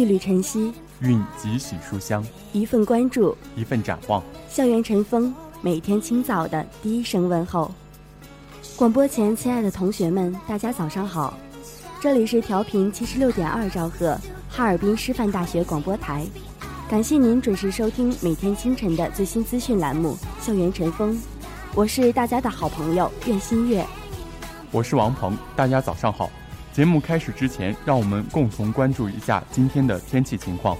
一缕晨曦，蕴几许书香；一份关注，一份展望。校园晨风，每天清早的第一声问候。广播前，亲爱的同学们，大家早上好！这里是调频七十六点二兆赫，哈尔滨师范大学广播台。感谢您准时收听每天清晨的最新资讯栏目《校园晨风》，我是大家的好朋友苑新月。我是王鹏，大家早上好。节目开始之前，让我们共同关注一下今天的天气情况。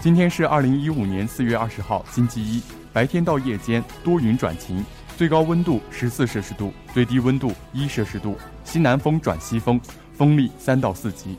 今天是二零一五年四月二十号，星期一，白天到夜间多云转晴，最高温度十四摄氏度，最低温度一摄氏度，西南风转西风，风力三到四级。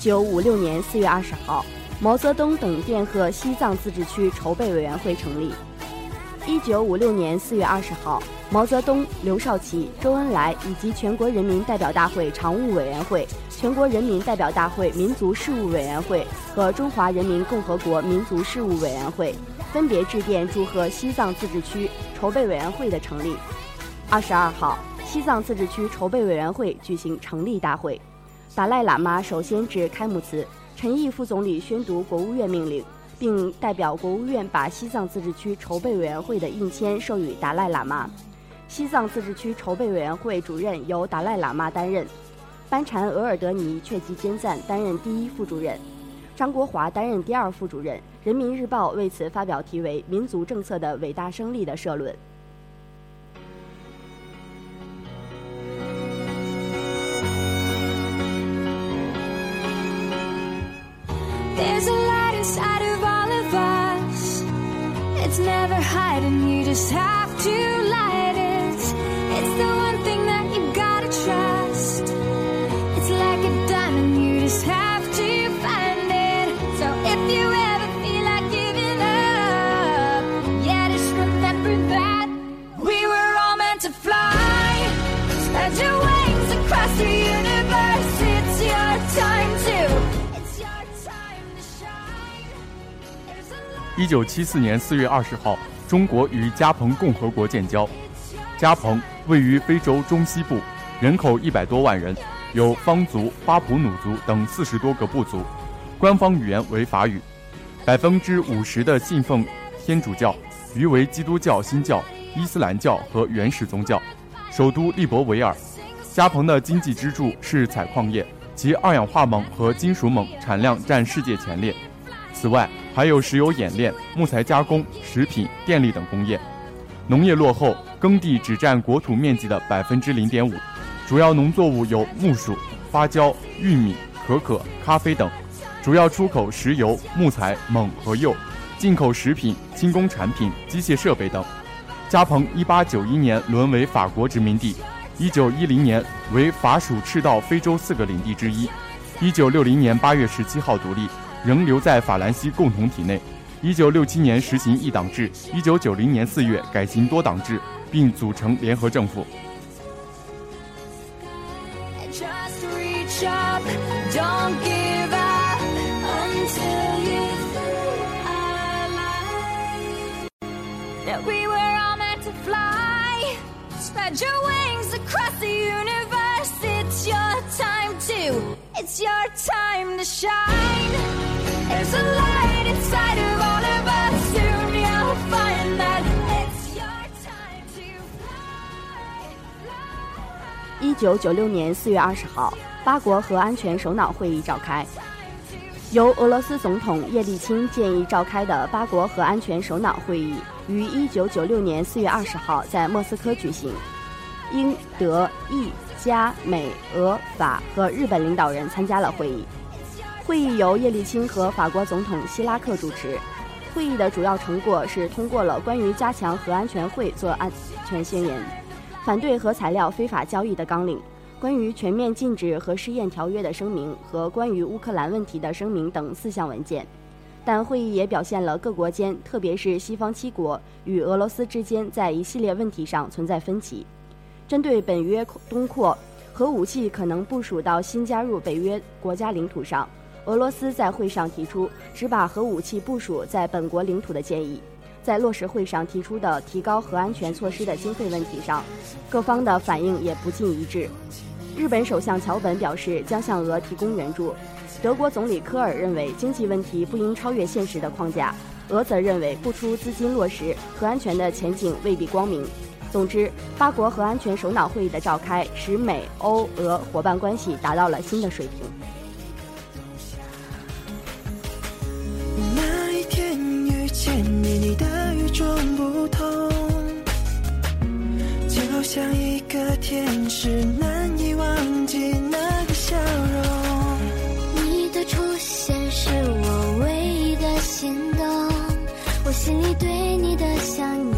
九五六年四月二十号，毛泽东等电贺西藏自治区筹备委员会成立。一九五六年四月二十号，毛泽东、刘少奇、周恩来以及全国人民代表大会常务委员会、全国人民代表大会民族事务委员会和中华人民共和国民族事务委员会分别致电祝贺西藏自治区筹备委员会的成立。二十二号，西藏自治区筹备委员会举行成立大会。达赖喇嘛首先致开幕词，陈毅副总理宣读国务院命令，并代表国务院把西藏自治区筹备委员会的印签授予达赖喇嘛。西藏自治区筹备委员会主任由达赖喇嘛担任，班禅额尔德尼却吉坚赞担任第一副主任，张国华担任第二副主任。人民日报为此发表题为《民族政策的伟大胜利》的社论。There's a light inside of all of us. It's never hiding, you just have to light it. It's the one thing. 一九七四年四月二十号，中国与加蓬共和国建交。加蓬位于非洲中西部，人口一百多万人，有方族、巴普努族等四十多个部族，官方语言为法语，百分之五十的信奉天主教，余为基督教新教、伊斯兰教和原始宗教。首都利伯维尔。加蓬的经济支柱是采矿业，其二氧化锰和金属锰产量占世界前列。此外，还有石油冶炼、木材加工、食品、电力等工业。农业落后，耕地只占国土面积的百分之零点五，主要农作物有木薯、芭蕉、玉米、可可、咖啡等，主要出口石油、木材、锰和铀，进口食品、轻工产品、机械设备等。加蓬1891年沦为法国殖民地，1910年为法属赤道非洲四个领地之一，1960年8月17号独立，仍留在法兰西共同体内。1967年实行一党制，1990年4月改行多党制，并组成联合政府。It's your time to shine. 一九九六年四月二十号，八国核安全首脑会议召开。由俄罗斯总统叶利钦建议召开的八国核安全首脑会议于一九九六年四月二十号在莫斯科举行。英、德、意、加、美、俄、法和日本领导人参加了会议。会议由叶利钦和法国总统希拉克主持。会议的主要成果是通过了关于加强核安全会做安全宣言。反对核材料非法交易的纲领、关于全面禁止核试验条约的声明和关于乌克兰问题的声明等四项文件。但会议也表现了各国间，特别是西方七国与俄罗斯之间在一系列问题上存在分歧。针对本约东扩，核武器可能部署到新加入北约国家领土上，俄罗斯在会上提出只把核武器部署在本国领土的建议。在落实会上提出的提高核安全措施的经费问题上，各方的反应也不尽一致。日本首相桥本表示将向俄提供援助，德国总理科尔认为经济问题不应超越现实的框架，俄则认为不出资金落实核安全的前景未必光明。总之，八国核安全首脑会议的召开，使美欧俄伙伴关系达到了新的水平。见你，你的与众不同，就像一个天使，难以忘记那个笑容。你的出现是我唯一的心动，我心里对你的想念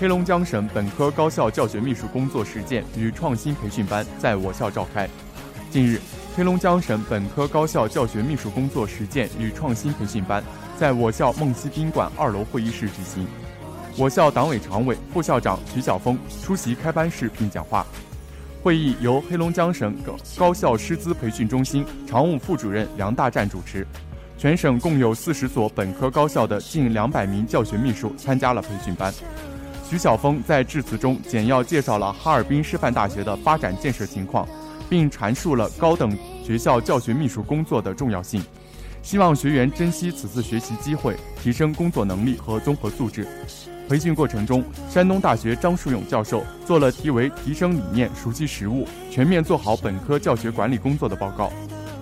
黑龙江省本科高校教学秘书工作实践与创新培训班在我校召开。近日，黑龙江省本科高校教学秘书工作实践与创新培训班在我校梦溪宾馆二楼会议室举行。我校党委常委、副校长徐晓峰出席开班式并讲话。会议由黑龙江省高高校师资培训中心常务副主任梁大战主持。全省共有四十所本科高校的近两百名教学秘书参加了培训班。徐晓峰在致辞中简要介绍了哈尔滨师范大学的发展建设情况，并阐述了高等学校教学秘书工作的重要性，希望学员珍惜此次学习机会，提升工作能力和综合素质。培训过程中，山东大学张树勇教授做了题为“提升理念，熟悉实务，全面做好本科教学管理工作”的报告。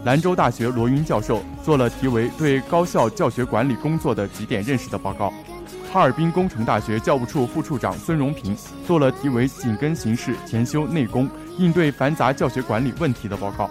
兰州大学罗云教授做了题为“对高校教学管理工作的几点认识”的报告。哈尔滨工程大学教务处副处长孙荣平做了题为“紧跟形势，前修内功，应对繁杂教学管理问题”的报告。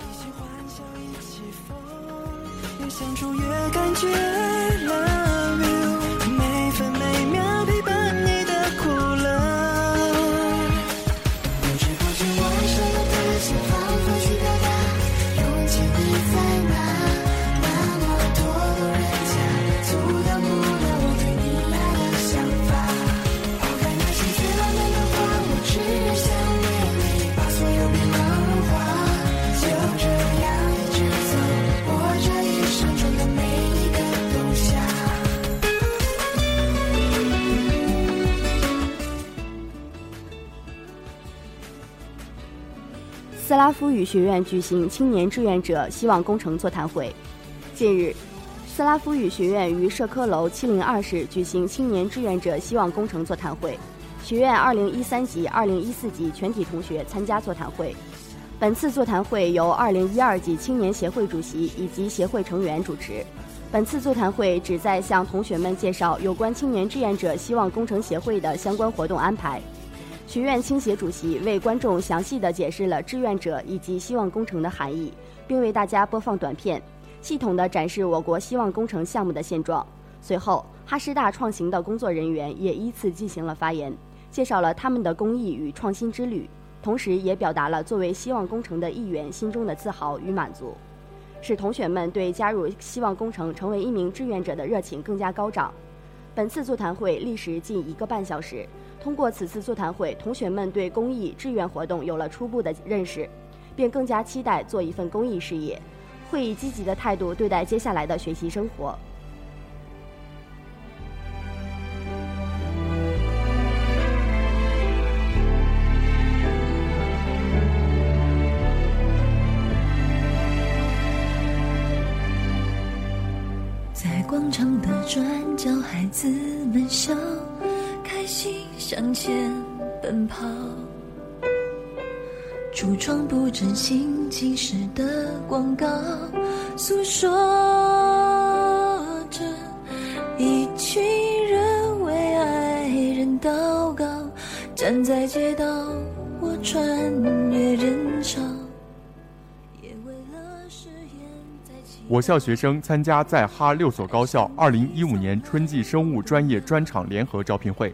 斯拉夫语学院举行青年志愿者希望工程座谈会。近日，斯拉夫语学院于社科楼七零二室举行青年志愿者希望工程座谈会，学院二零一三级、二零一四级全体同学参加座谈会。本次座谈会由二零一二级青年协会主席以及协会成员主持。本次座谈会旨在向同学们介绍有关青年志愿者希望工程协会的相关活动安排。学院青协主席为观众详细地解释了志愿者以及希望工程的含义，并为大家播放短片，系统地展示我国希望工程项目的现状。随后，哈师大创行的工作人员也依次进行了发言，介绍了他们的公益与创新之旅，同时也表达了作为希望工程的一员心中的自豪与满足，使同学们对加入希望工程成为一名志愿者的热情更加高涨。本次座谈会历时近一个半小时。通过此次座谈会，同学们对公益志愿活动有了初步的认识，并更加期待做一份公益事业，会以积极的态度对待接下来的学习生活。在广场的转角，孩子们笑，向前奔跑。橱窗布置新奇时的广告，诉说着一群人为爱人祷告。站在街道，我穿越人潮，也为了誓言在我校学生参加在哈六所高校2015年春季生物专业专场联合招聘会。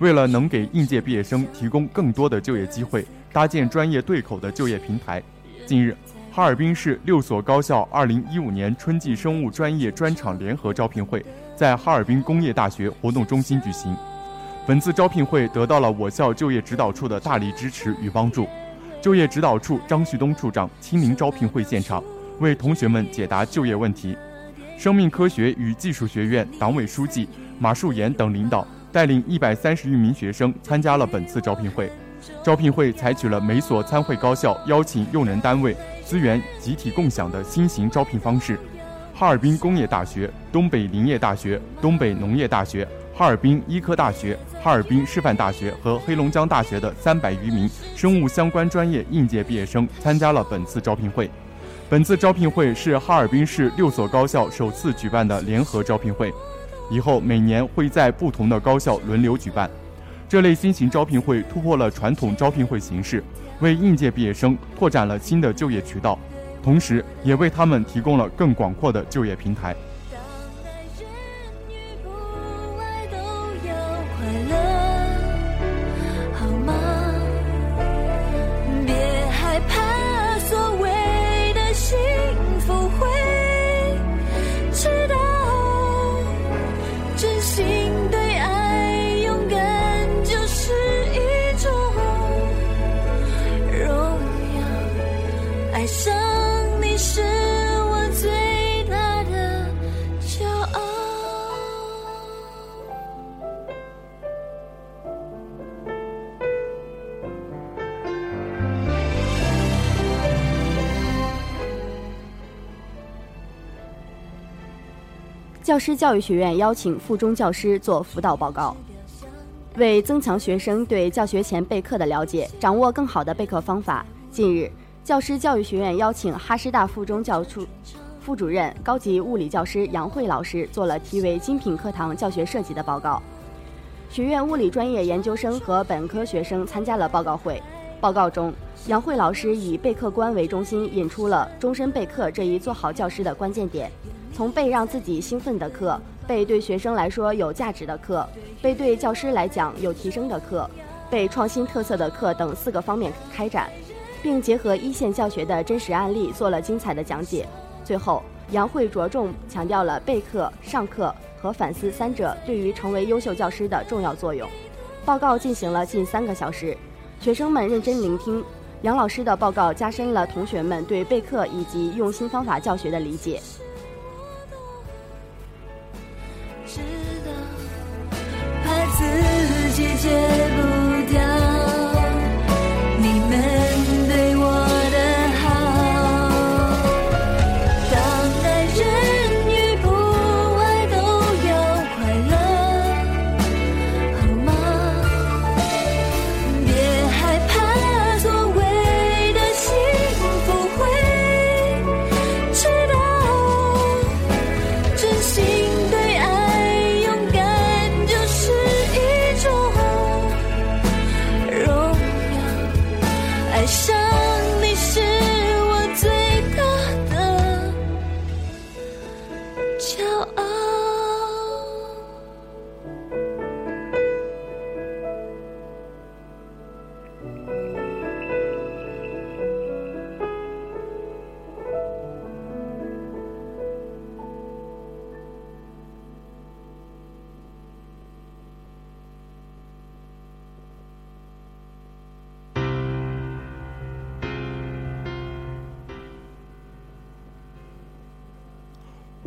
为了能给应届毕业生提供更多的就业机会，搭建专业对口的就业平台，近日，哈尔滨市六所高校2015年春季生物专业专场联合招聘会在哈尔滨工业大学活动中心举行。本次招聘会得到了我校就业指导处的大力支持与帮助。就业指导处张旭东处长亲临招聘会现场，为同学们解答就业问题。生命科学与技术学院党委书记马树岩等领导带领一百三十余名学生参加了本次招聘会。招聘会采取了每所参会高校邀请用人单位资源集体共享的新型招聘方式。哈尔滨工业大学、东北林业大学、东北农业大学、哈尔滨医科大学、哈尔滨师范大学和黑龙江大学的三百余名生物相关专业应届毕业生参加了本次招聘会。本次招聘会是哈尔滨市六所高校首次举办的联合招聘会，以后每年会在不同的高校轮流举办。这类新型招聘会突破了传统招聘会形式，为应届毕业生拓展了新的就业渠道，同时也为他们提供了更广阔的就业平台。教师教育学院邀请附中教师做辅导报告。为增强学生对教学前备课的了解，掌握更好的备课方法，近日，教师教育学院邀请哈师大附中教处副主任、高级物理教师杨慧老师做了题为“精品课堂教学设计”的报告。学院物理专业研究生和本科学生参加了报告会。报告中，杨慧老师以备课观为中心，引出了终身备课这一做好教师的关键点，从备让自己兴奋的课。被对学生来说有价值的课，被对教师来讲有提升的课，被创新特色的课等四个方面开展，并结合一线教学的真实案例做了精彩的讲解。最后，杨慧着重强调了备课、上课和反思三者对于成为优秀教师的重要作用。报告进行了近三个小时，学生们认真聆听，杨老师的报告加深了同学们对备课以及用新方法教学的理解。季节不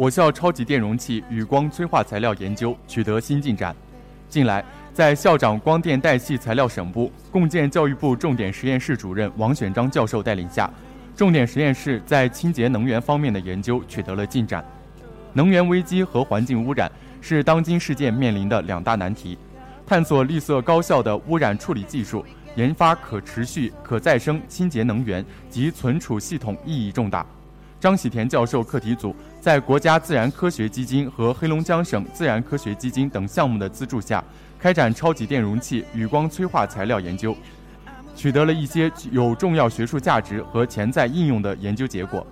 我校超级电容器与光催化材料研究取得新进展。近来，在校长光电带系材料省部、共建教育部重点实验室主任王选章教授带领下，重点实验室在清洁能源方面的研究取得了进展。能源危机和环境污染是当今世界面临的两大难题，探索绿色高效的污染处理技术，研发可持续、可再生清洁能源及存储系统意义重大。张喜田教授课题组在国家自然科学基金和黑龙江省自然科学基金等项目的资助下，开展超级电容器与光催化材料研究，取得了一些有重要学术价值和潜在应用的研究结果。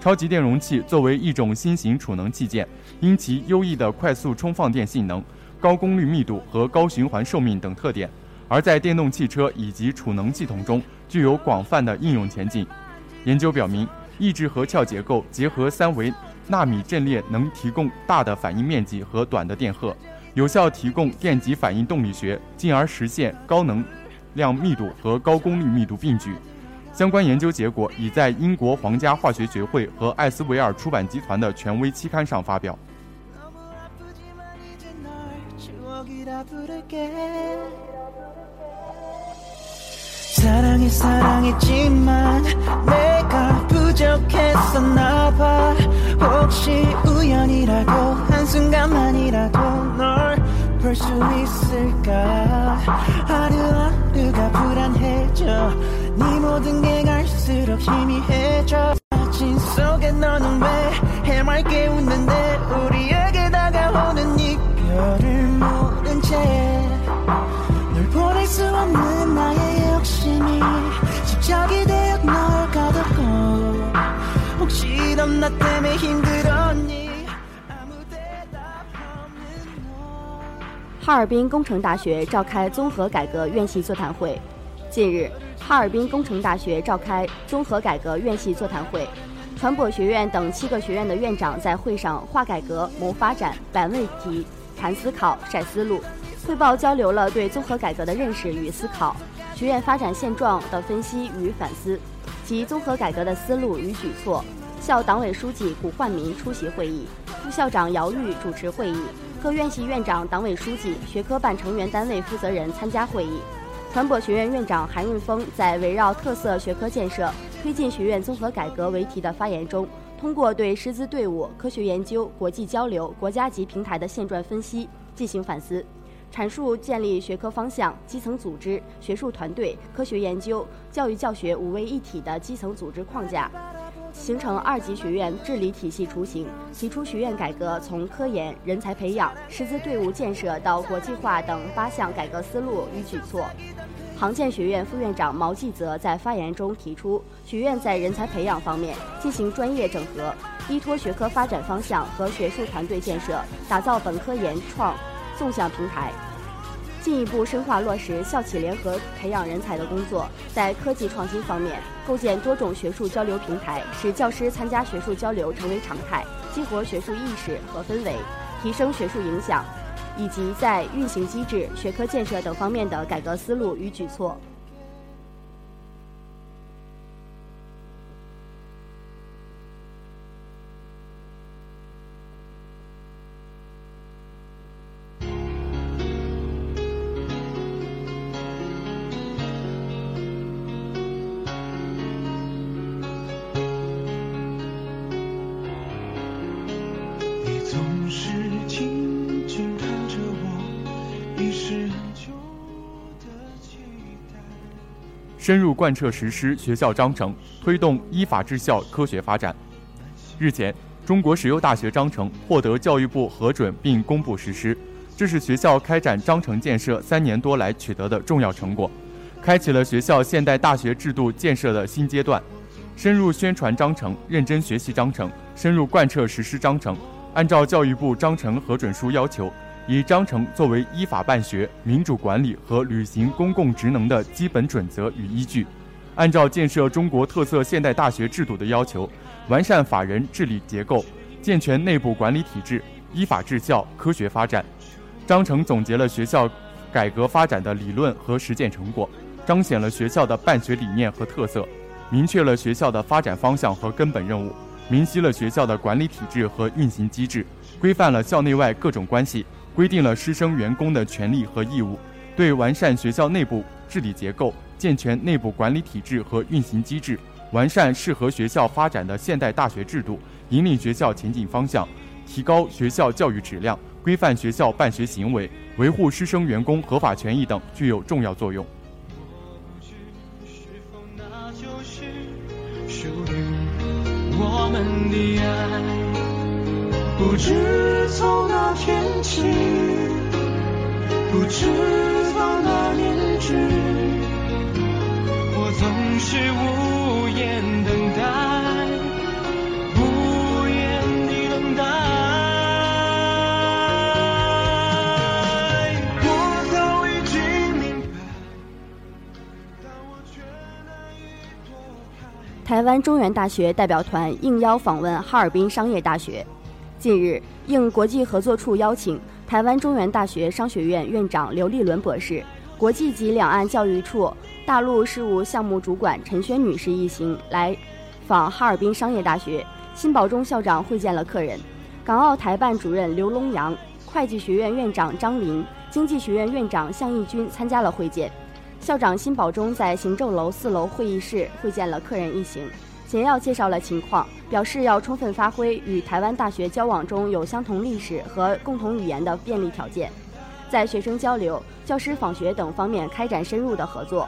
超级电容器作为一种新型储能器件，因其优异的快速充放电性能、高功率密度和高循环寿命等特点，而在电动汽车以及储能系统中具有广泛的应用前景。研究表明，抑制核壳结构结合三维纳米阵列，能提供大的反应面积和短的电荷，有效提供电极反应动力学，进而实现高能量密度和高功率密度并举。相关研究结果已在英国皇家化学学会和艾斯维尔出版集团的权威期刊上发表。 추억이라 부를게 사랑해 사랑했지만 내가 부족했었나 봐 혹시 우연이라도 한순간만이라도 널 볼 수 있을까? 하루하루가 불안해져. 네 모든 게 갈수록 희미해져. 사진 속에 너는 왜 해맑게 웃는데? 우리에게 다가오는 이별을 모른 채 널 보낼 수 없는 나의 욕심이 집착이 되어 널 혹시 넌 나 때문에 힘들었니 아무 대답 없는 너 哈尔滨工程大学召开综合改革院系座谈会。近日，哈尔滨工程大学召开综合改革院系座谈会，传播学院等七个学院的院长在会上话改革、谋发展、摆问题、谈思考、晒思路，汇报交流了对综合改革的认识与思考，学院发展现状的分析与反思，及综合改革的思路与举措。 校党委书记古焕民出席会议，副校长姚玉主持会议。各院系院长、党委书记、学科办成员单位负责人参加会议。传播学院院长韩运峰在围绕特色学科建设、推进学院综合改革为题的发言中，通过对师资队伍、科学研究、国际交流、国家级平台的现状分析进行反思，阐述建立学科方向、基层组织、学术团队、科学研究、教育教学五位一体的基层组织框架。形成二级学院治理体系雏形，提出学院改革从科研、人才培养、师资队伍建设到国际化等八项改革思路与举措。航建学院副院长毛继泽在发言中提出，学院在人才培养方面进行专业整合，依托学科发展方向和学术团队建设，打造本科研创纵向平台。进一步深化落实校企联合培养人才的工作，在科技创新方面构建多种学术交流平台，使教师参加学术交流成为常态，激活学术意识和氛围，提升学术影响，以及在运行机制、学科建设等方面的改革思路与举措。总是静静看着我，已是很久的期待。深入贯彻实施学校章程，推动依法治校科学发展。日前，中国石油大学章程获得教育部核准并公布实施，这是学校开展章程建设三年多来取得的重要成果，开启了学校现代大学制度建设的新阶段。深入宣传章程，认真学习章程，深入贯彻实施章程，按照教育部章程核准书要求，以章程作为依法办学、民主管理和履行公共职能的基本准则与依据，按照建设中国特色现代大学制度的要求，完善法人治理结构，健全内部管理体制，依法治校、科学发展。章程总结了学校改革发展的理论和实践成果，彰显了学校的办学理念和特色，明确了学校的发展方向和根本任务，明晰了学校的管理体制和运行机制，规范了校内外各种关系，规定了师生员工的权利和义务，对完善学校内部治理结构、健全内部管理体制和运行机制，完善适合学校发展的现代大学制度，引领学校前进方向，提高学校教育质量，规范学校办学行为，维护师生员工合法权益等，具有重要作用。你爱？不知从哪天起，不知从哪年止，我总是无言等待，台湾中原大学代表团应邀访问哈尔滨商业大学。近日，应国际合作处邀请，台湾中原大学商学院院长刘立伦博士、国际及两岸教育处大陆事务项目主管陈轩女士一行来访哈尔滨商业大学。新保中校长会见了客人，港澳台办主任刘龙阳、会计学院院长张林、经济学院院长向义军参加了会见。校长辛保忠在行政楼四楼会议室会见了客人一行，简要介绍了情况，表示要充分发挥与台湾大学交往中有相同历史和共同语言的便利条件，在学生交流、教师访学等方面开展深入的合作。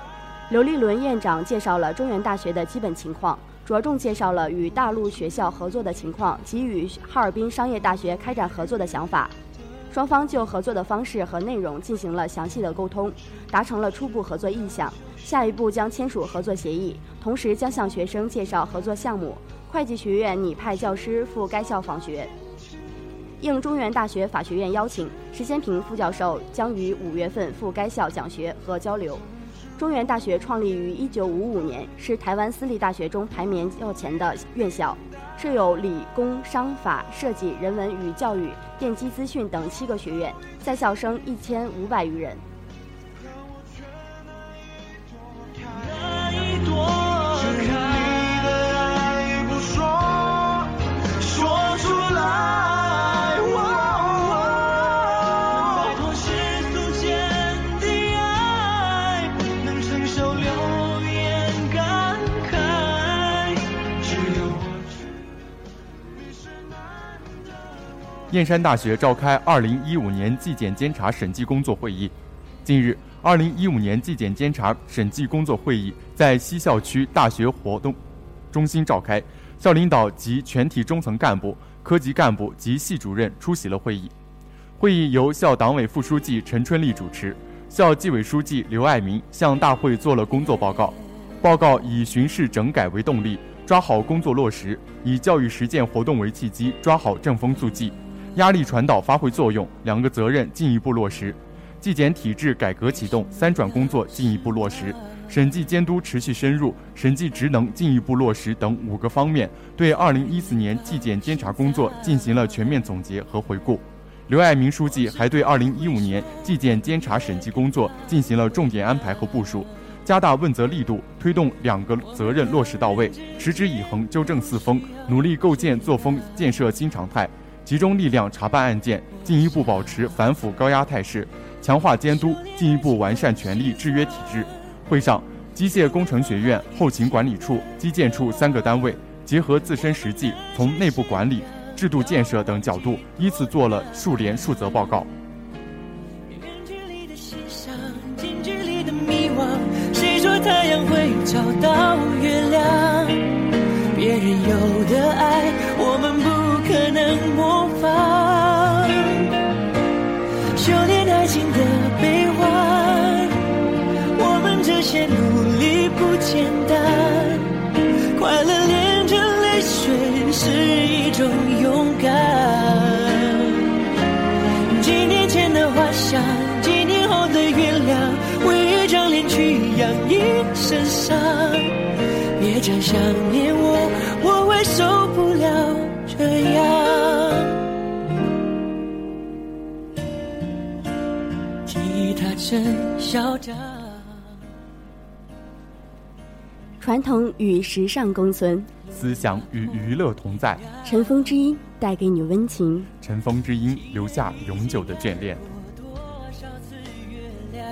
刘立伦院长介绍了中原大学的基本情况，着重介绍了与大陆学校合作的情况及与哈尔滨商业大学开展合作的想法。双方就合作的方式和内容进行了详细的沟通，达成了初步合作意向。下一步将签署合作协议，同时将向学生介绍合作项目。会计学院拟派教师赴该校访学。应中原大学法学院邀请，石先平副教授将于五月份赴该校讲学和交流。中原大学创立于1955年，是台湾私立大学中排名较前的院校，设有理工、商、法、设计、人文与教育、电机资讯等七个学院，在校生一千五百余人。说出来。燕山大学召开2015年纪检监察审计工作会议。近日，2015年纪检监察审计工作会议在西校区大学活动中心召开，校领导及全体中层干部、科级干部及系主任出席了会议。会议由校党委副书记陈春丽主持，校纪委书记刘爱民向大会作了工作报告。报告以巡视整改为动力，抓好工作落实；以教育实践活动为契机，抓好正风肃纪，压力传导发挥作用，两个责任进一步落实。纪检体制改革启动，三转工作进一步落实，审计监督持续深入，审计职能进一步落实等五个方面，对2014年纪检监察工作进行了全面总结和回顾。刘爱民书记还对2015年纪检监察审计工作进行了重点安排和部署，加大问责力度，推动两个责任落实到位，持之以恒纠正四风，努力构建作风建设新常态，集中力量查办案件，进一步保持反腐高压态势。强化监督，进一步完善权力制约体制。会上，机械工程学院、后勤管理处、基建处三个单位结合自身实际，从内部管理、制度建设等角度，依次做了数联数责报告。远距离的欣赏，近距离的迷惘。谁说太阳会找到月亮？别人有的爱，我们不可能模仿。修炼爱情的悲欢，我们这些努力不简单。快乐连着泪水是一种勇敢。几年前的花香，几年后的原谅，为一张脸去养一身伤。别讲想念我，我会受不了真嚣张。传统与时尚共存，思想与娱乐同在，尘封之音带给你温情。尘封之音留下永久的眷恋。多少次月亮？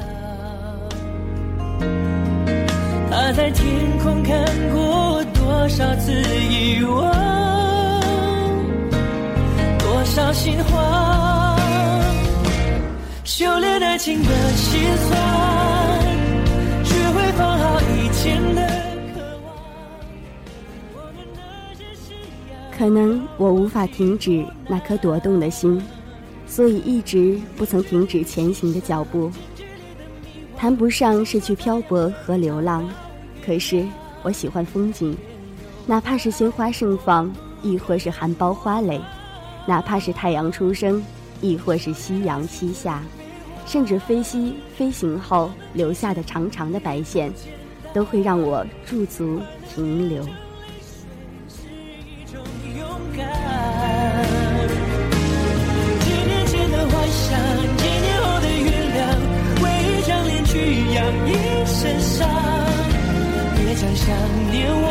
他在天空看过多少次遗忘？多少心慌？修炼爱情的心酸，学会放好以前的渴望。我们那些信仰。可能我无法停止那颗夺动的心，所以一直不曾停止前行的脚步。谈不上是去漂泊和流浪，可是我喜欢风景，哪怕是鲜花盛放，亦或是含苞花蕾；哪怕是太阳初升，亦或是夕阳西下，甚至飞机飞行后留下的长长的白线，都会让我驻足停留。别再想念我，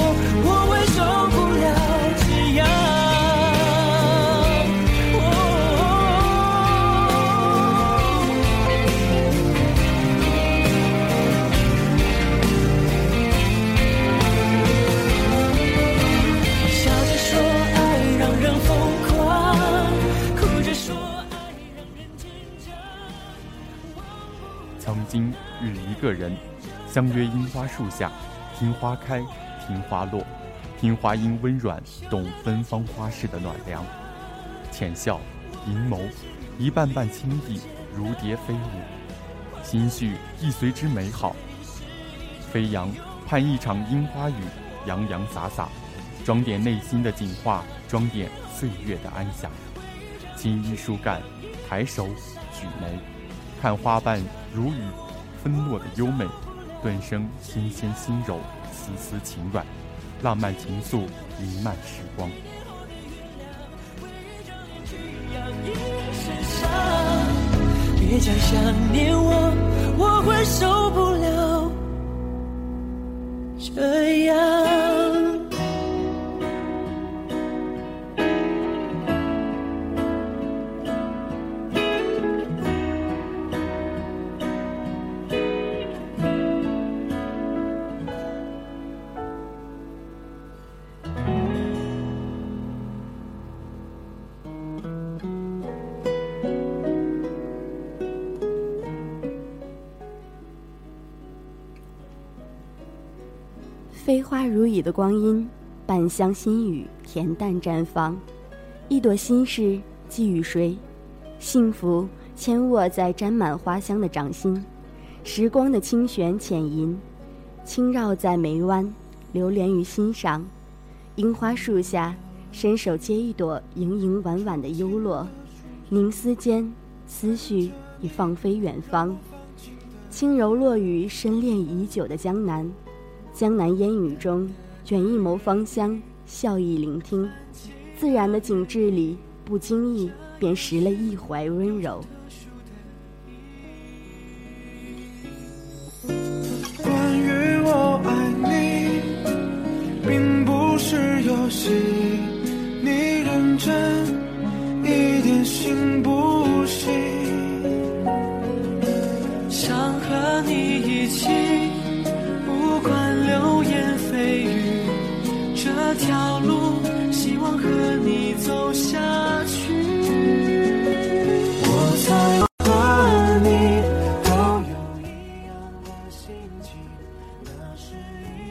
我会受不了曾经与一个人相约樱花树下，听花开，听花落，听花音温软，懂芬芳花事的暖凉。浅笑，银眸，一瓣瓣轻意，如蝶飞舞，心绪亦随之美好。飞扬，盼一场樱花雨，洋洋洒洒，装点内心的景化，装点岁月的安详。青衣树干，抬手举眉，看花瓣如雨纷落的优美，顿生新鲜心柔，丝丝情软，浪漫情愫弥漫时光。别再想念我，我会受不了这样。飞花如雨的光阴，半香心语，恬淡绽放。一朵心事寄予谁？幸福牵握在沾满花香的掌心，时光的清玄浅吟，轻绕在眉弯，流连于心上。樱花树下，伸手接一朵盈盈婉婉的幽落，凝思间，思绪已放飞远方。轻柔落于深恋已久的江南，江南烟雨中，卷一眸芳香，笑意聆听，自然的景致里，不经意便拾了一怀温柔。关于我爱你，并不是游戏，你认真一点行不行？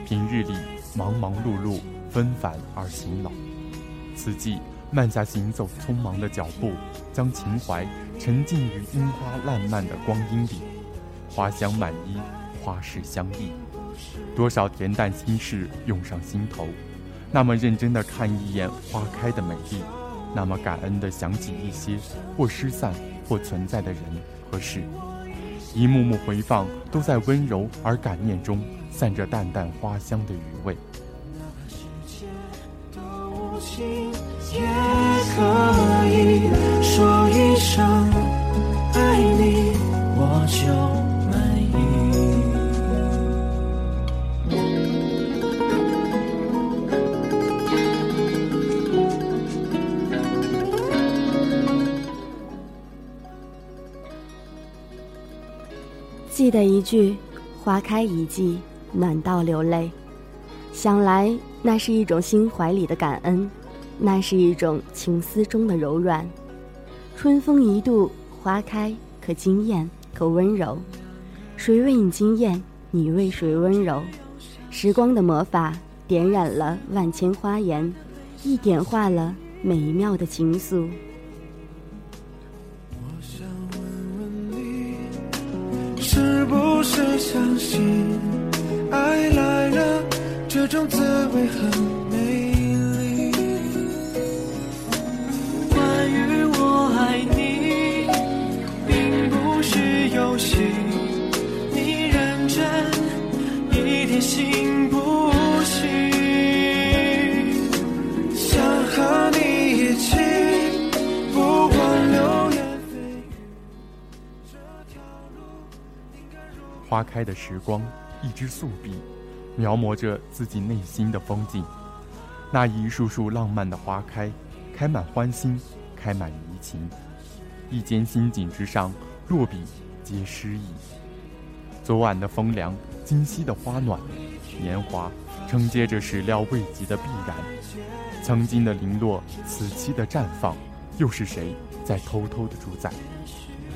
平日里忙忙碌碌，纷繁而辛劳，此际慢下行走匆忙的脚步，将情怀沉浸于樱花烂漫的光阴里，花香满衣，花事相依，多少恬淡心事涌上心头，那么认真的看一眼花开的美丽，那么感恩的想起一些或失散或存在的人和事，一幕幕回放都在温柔而感念中散着淡淡花香的余味。多无情，也可以说一声爱你，我就满意。记得一句“花开一季，暖到流泪”，想来那是一种心怀里的感恩，那是一种情思中的柔软。春风一度，花开可惊艳，可温柔。谁为你惊艳？你为谁温柔？时光的魔法点染了万千花颜，亦点化了美妙的情愫。想问问你，是不是相信爱来了这种滋味很美丽？关于我爱你，并不是游戏，你认真一点信不行？想和你一起，不管流言蜚语。花开的时光，一支素笔，描摹着自己内心的风景。那一束束浪漫的花开，开满欢欣，开满怡情。一间心景之上，落笔皆诗意。昨晚的风凉，今夕的花暖，年华承接着始料未及的必然。曾经的零落，此期的绽放，又是谁在偷偷的主宰？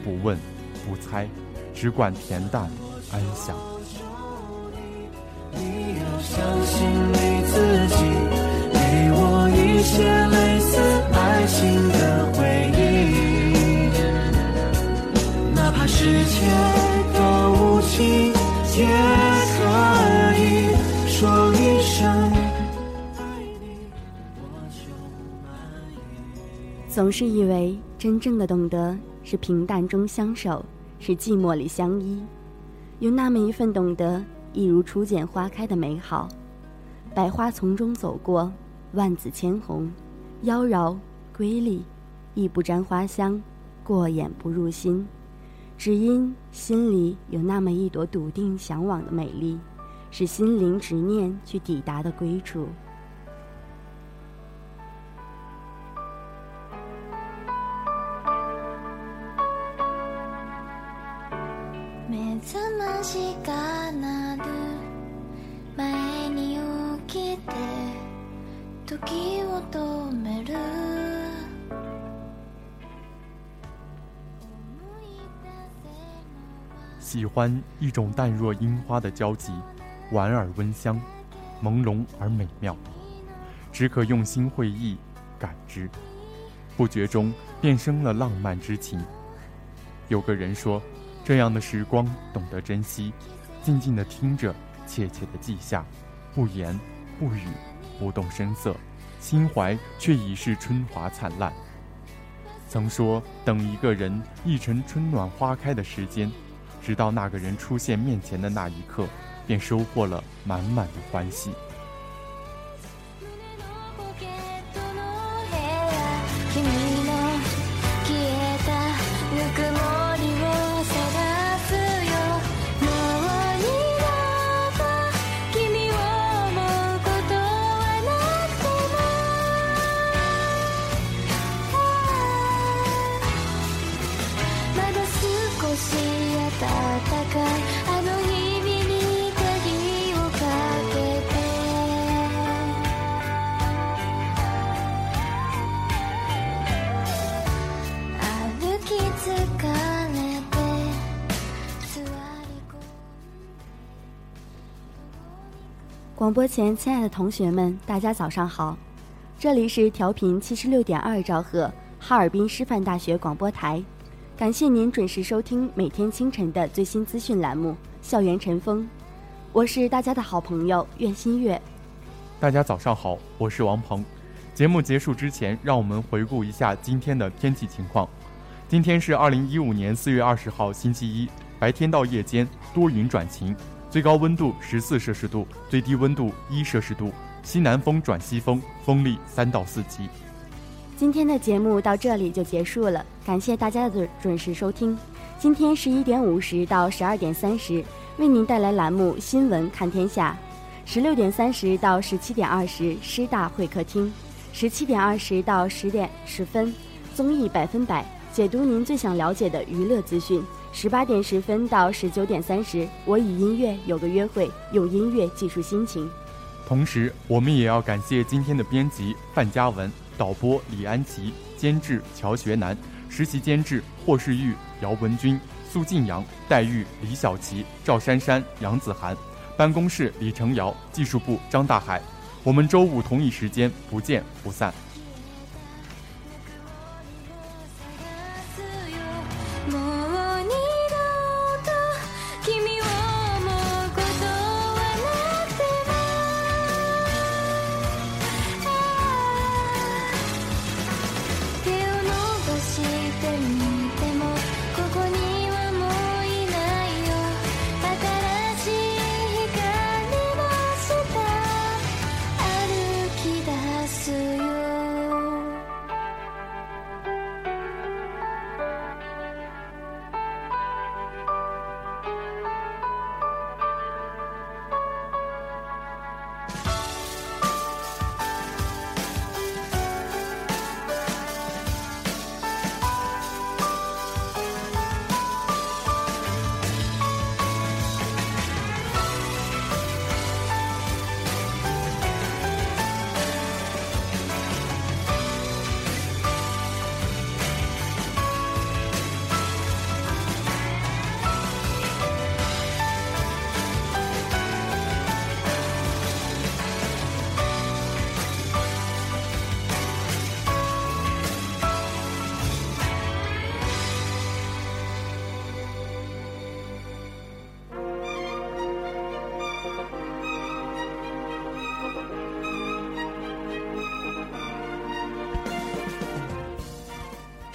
不问，不猜，只管恬淡安详。相信你自己，给我一些类似爱情的回忆，哪怕世界多无情，也可以说一声爱你，我就满意。总是以为真正的懂得是平淡中相守，是寂寞里相依。有那么一份懂得，一如初见花开的美好。百花丛中走过，万紫千红，妖娆瑰丽，亦不沾花香，过眼不入心。只因心里有那么一朵笃定向往的美丽，是心灵执念去抵达的归处。喜欢一种淡若樱花的交集，婉而温香，朦胧而美妙，只可用心会意感知，不觉中便生了浪漫之情。有个人说，这样的时光懂得珍惜，静静地听着，切切地记下，不言不语，不动声色，心怀却已是春华灿烂。曾说，等一个人一程春暖花开的时间，直到那个人出现面前的那一刻，便收获了满满的欢喜。播前，亲爱的同学们，大家早上好，这里是调频七十六点二兆赫哈尔滨师范大学广播台，感谢您准时收听每天清晨的最新资讯栏目《校园晨风》，我是大家的好朋友苑新月。大家早上好，我是王鹏。节目结束之前，让我们回顾一下今天的天气情况。今天是二零一五年四月二十号，星期一，白天到夜间多云转晴，最高温度十四摄氏度，最低温度一摄氏度，西南风转西风，风力三到四级。今天的节目到这里就结束了，感谢大家的准准时收听。今天十一点五十到十二点三十，为您带来栏目《新闻看天下》；十六点三十到十七点二十，师大会客厅；十七点二十到十点十分，综艺百分百解读您最想了解的娱乐资讯；十八点十分到十九点三十，我与音乐有个约会，用音乐记述心情。同时，我们也要感谢今天的编辑范嘉文、导播李安琪、监制乔学南、实习监制霍世玉、姚文军、苏静阳、戴玉、李小琪、赵珊珊、杨子涵，办公室李成尧，技术部张大海。我们周五同一时间不见不散。